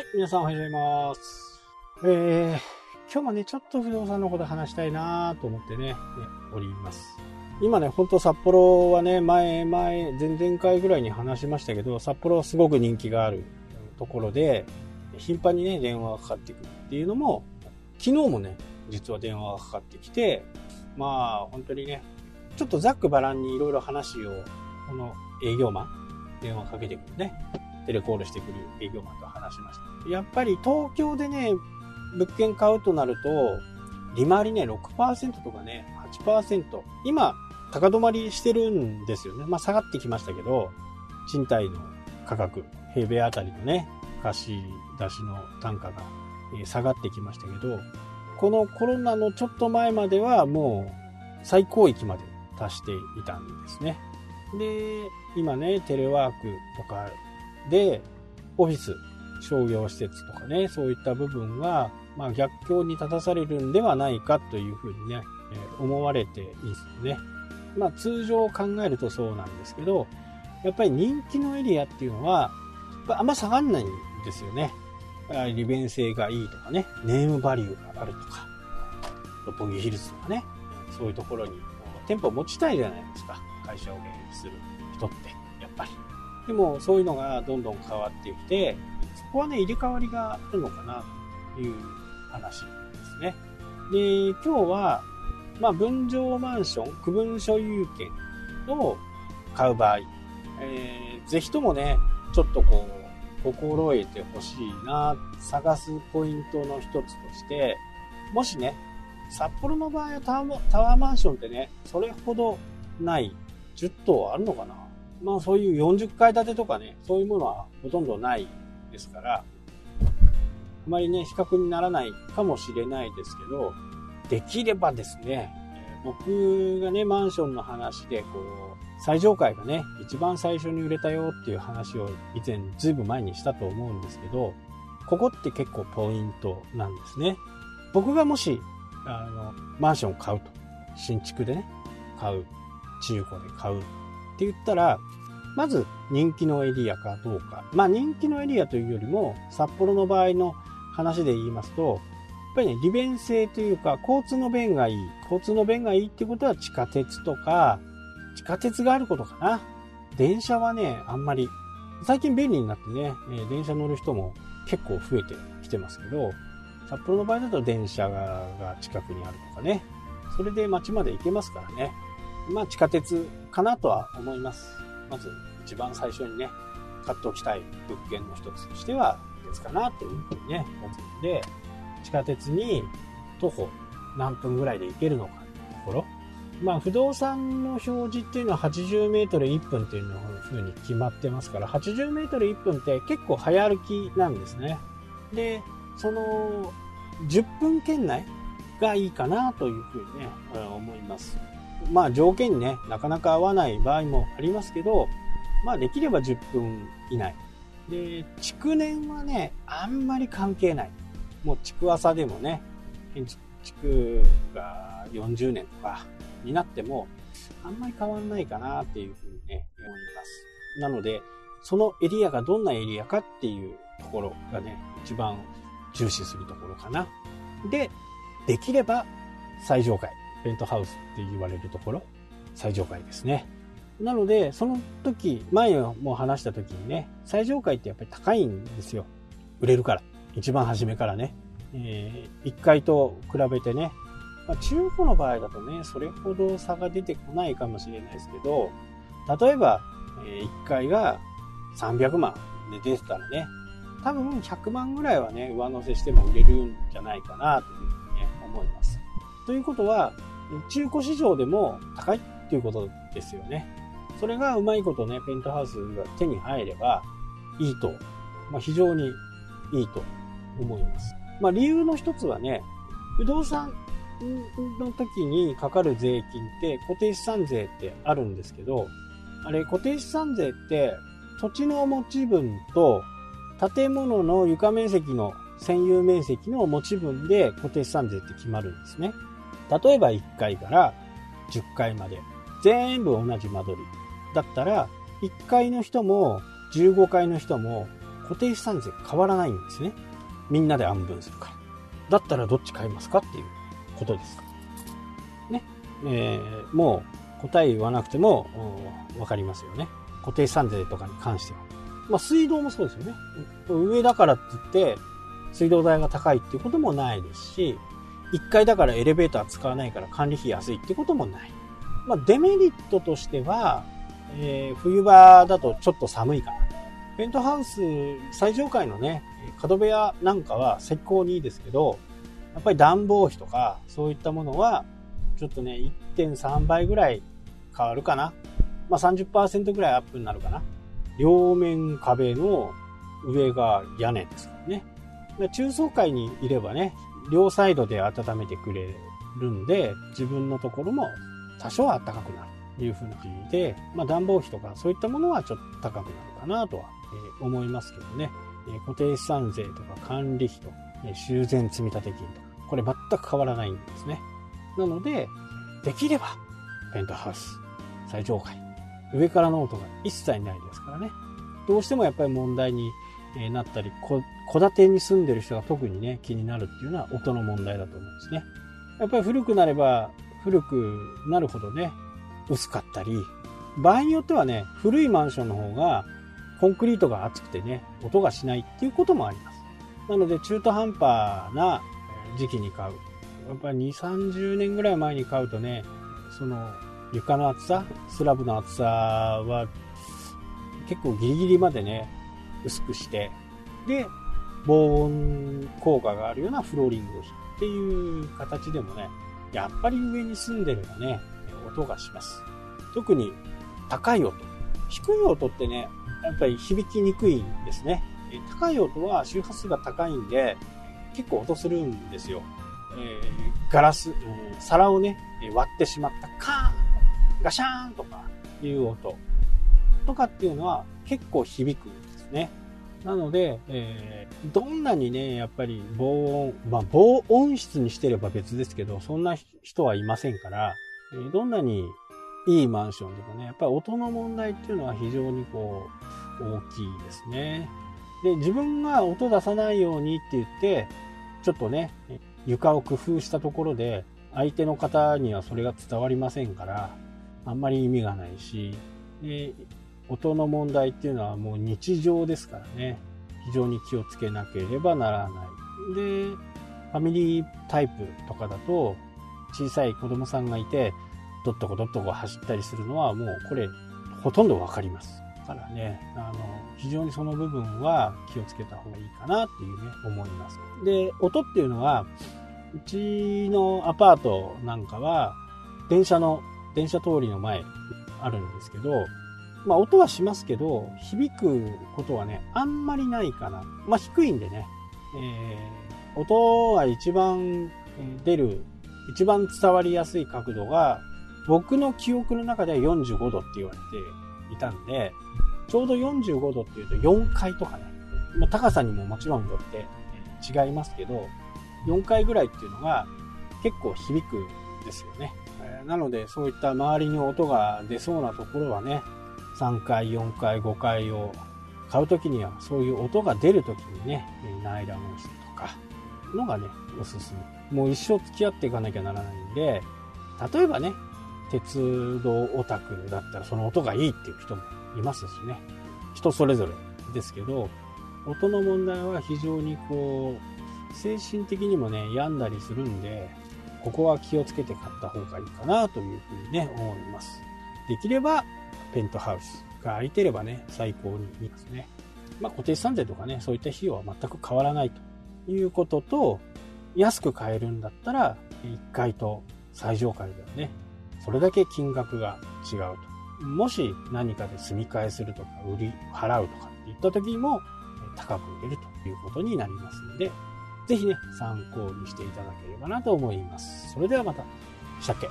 い、皆さんおはようございます。えー、今日もね、ちょっと不動産のこと話したいなと思ってね、ねおります。今ね、ほんと札幌はね、前、前、前々回ぐらいに話しましたけど、札幌はすごく人気があるところで、頻繁にね、電話がかかってくるっていうのも、昨日もね、実は電話がかかってきて、まあ、本当にね、ちょっとざっくばらんにいろいろ話を、この営業マン、電話かけてくるね、テレコールしてくる営業マンと話しました。やっぱり東京でね、物件買うとなると、利回りね、6%とかね、8%。今、高止まりしてるんですよね。まあ下がってきましたけど、賃貸の価格、平米あたりのね、貸し出しの単価が下がってきましたけど、このコロナのちょっと前まではもう最高域まで達していたんですね。で、今ね、テレワークとかで、オフィス、商業施設とかね、そういった部分が、まあ、逆境に立たされるんではないかというふうにね、え思われていますよね。まあ、通常考えるとそうなんですけど、やっぱり人気のエリアっていうのは、あんま下がんないんですよね。利便性がいいとかね、ネームバリューがあるとか、六本木ヒルズとかね、そういうところに店舗持ちたいじゃないですか。会社を経営する人って、やっぱり。でも、そういうのがどんどん変わってきて、そこはね、入れ替わりがあるのかな、という話ですね。で、今日は、まあ、分譲マンション、区分所有権を買う場合、えーぜひともね、ちょっとこう、心得てほしいな、探すポイントの一つとして、もしね、札幌の場合はタワータワーマンションってね、それほどない、10棟あるのかなまあそういう40階建てとかね、そういうものはほとんどないですから、あまりね、比較にならないかもしれないですけど、できればですね、僕がね、マンションの話で、こう、最上階がね、一番最初に売れたよっていう話を以前ずいぶん前にしたと思うんですけど、ここって結構ポイントなんですね。僕がもし、あの、マンション買うと、新築でね、買う、中古で買う。って言ったら、まず人気のエリアかどうか。まあ人気のエリアというよりも、札幌の場合の話で言いますと、やっぱりね、利便性というか、交通の便がいい。交通の便がいいってことは地下鉄とか、地下鉄があることかな。電車はね、あんまり、最近便利になってね、え電車乗る人も結構増えてきてますけど、札幌の場合だと電車が近くにあるとかね、それで街まで行けますからね。まあ地下鉄かなとは思います。まず一番最初にね、買っておきたい物件の一つとしては、ですかなというふうにね、思うので、地下鉄に徒歩何分ぐらいで行けるのかというところ。まあ不動産の表示っていうのは80メートル1分っていうのふうに決まってますから、80メートル1分って結構早歩きなんですね。で、その10分圏内がいいかなというふうにね、思います。まあ条件にね、なかなか合わない場合もありますけど、まあできれば10分以内。で、築年はね、あんまり関係ない。もう築浅でもね、建築が40年とかになっても、あんまり変わんないかなっていうふうにね、思います。なので、そのエリアがどんなエリアかっていうところがね、一番重視するところかな。で、できれば最上階、ペントハウスって言われるところ、最上階ですね。なので、その時、前も話した時にね、最上階ってやっぱり高いんですよ。売れるから。一番初めからね。えー、1階と比べてね。まあ、中古の場合だとね、それほど差が出てこないかもしれないですけど、例えば、え1階が300万で出てたらね、多分100万ぐらいはね、上乗せしても売れるんじゃないかなというふうにね、思います。ということは、中古市場でも高いっていうことですよね。それがうまいことね、ペントハウスが手に入ればいいと、まあ、非常にいいと思います。まあ、理由の一つはね、不動産の時にかかる税金って固定資産税ってあるんですけど、あれ固定資産税って土地の持ち分と建物の床面積の占有面積の持ち分で固定資産税って決まるんですね。例えば1階から10階まで全部同じ間取りだったら1階の人も15階の人も固定資産税変わらないんですね。みんなで安分するから。だったらどっち買いますかっていうことです。ね。えー、もう答え言わなくても分かりますよね。固定資産税とかに関しては。まあ水道もそうですよね。上だからって言って水道代が高いっていうこともないですし、1階だからエレベーター使わないから管理費安いってこともない。まあ、デメリットとしては、えー、冬場だとちょっと寒いかな。ペントハウス最上階のね、角部屋なんかは最高にいいですけど、やっぱり暖房費とかそういったものは、ちょっとね、1.3倍ぐらい変わるかな。まあ30%ぐらいアップになるかな。両面壁の上が屋根ですからね。中層階にいればね、両サイドで温めてくれるんで、自分のところも多少は暖かくなるというふうな感じで、まあ、暖房費とかそういったものはちょっと高くなるかなとは、え思いますけどね、え固定資産税とか管理費と、え修繕積立金とか、これ全く変わらないんですね。なので、できれば、ペントハウス、最上階、上からの音が一切ないですからね。どうしてもやっぱり問題になったり、戸建てに住んでる人が特にね、気になるっていうのは音の問題だと思うんですね。やっぱり古くなれば古くなるほどね、薄かったり、場合によってはね、古いマンションの方がコンクリートが厚くてね、音がしないっていうこともあります。なので中途半端な時期に買う。やっぱり2、30年ぐらい前に買うとね、その床の厚さ、スラブの厚さは結構ギリギリまでね、薄くして、で、防音効果があるようなフローリングをっていう形でもね、やっぱり上に住んでるとね、音がします。特に高い音。低い音ってね、やっぱり響きにくいんですね。高い音は周波数が高いんで、結構音するんですよ。えー、ガラス、うん、皿をね、割ってしまったカーンガシャーンとかいう音とかっていうのは結構響くんですね。なので、えー、どんなにね、やっぱり防音、まあ防音室にしてれば別ですけど、そんな人はいませんから、えー、どんなにいいマンションでもね、やっぱり音の問題っていうのは非常にこう、大きいですね。で、自分が音出さないようにって言って、ちょっとね、床を工夫したところで、相手の方にはそれが伝わりませんから、あんまり意味がないし、で音の問題っていうのはもう日常ですからね、非常に気をつけなければならない。で、ファミリータイプとかだと、小さい子供さんがいて、どっとこどっとこ走ったりするのはもうこれ、ほとんどわかります。だからね、あの、非常にその部分は気をつけた方がいいかなっていうね、思います。で、音っていうのは、うちのアパートなんかは、電車の、電車通りの前あるんですけど、まあ音はしますけど、響くことはね、あんまりないかな。まあ低いんでね、えー、音が一番出る、一番伝わりやすい角度が、僕の記憶の中では45度って言われていたんで、ちょうど45度っていうと4階とかね、まあ、高さにももちろんよって違いますけど、4階ぐらいっていうのが結構響くんですよね。なので、そういった周りに音が出そうなところはね、3回、4回、5回を買うときには、そういう音が出るときにね、ナイラモンスとか、のがね、おすすめ。もう一生付き合っていかなきゃならないんで、例えばね、鉄道オタクだったらその音がいいっていう人もいますしね。人それぞれですけど、音の問題は非常にこう、精神的にもね、病んだりするんで、ここは気をつけて買った方がいいかなというふうにね、思います。できればペントハウスが空いてればね、最高にいいですね。まあ、固定資産税とかね、そういった費用は全く変わらないということと、安く買えるんだったら、1階と最上階ではね、それだけ金額が違うと。もし何かで住み替えするとか、売り、払うとかっていった時にも、高く売れるということになりますので、ぜひね、参考にしていただければなと思います。それではまた、したっけ？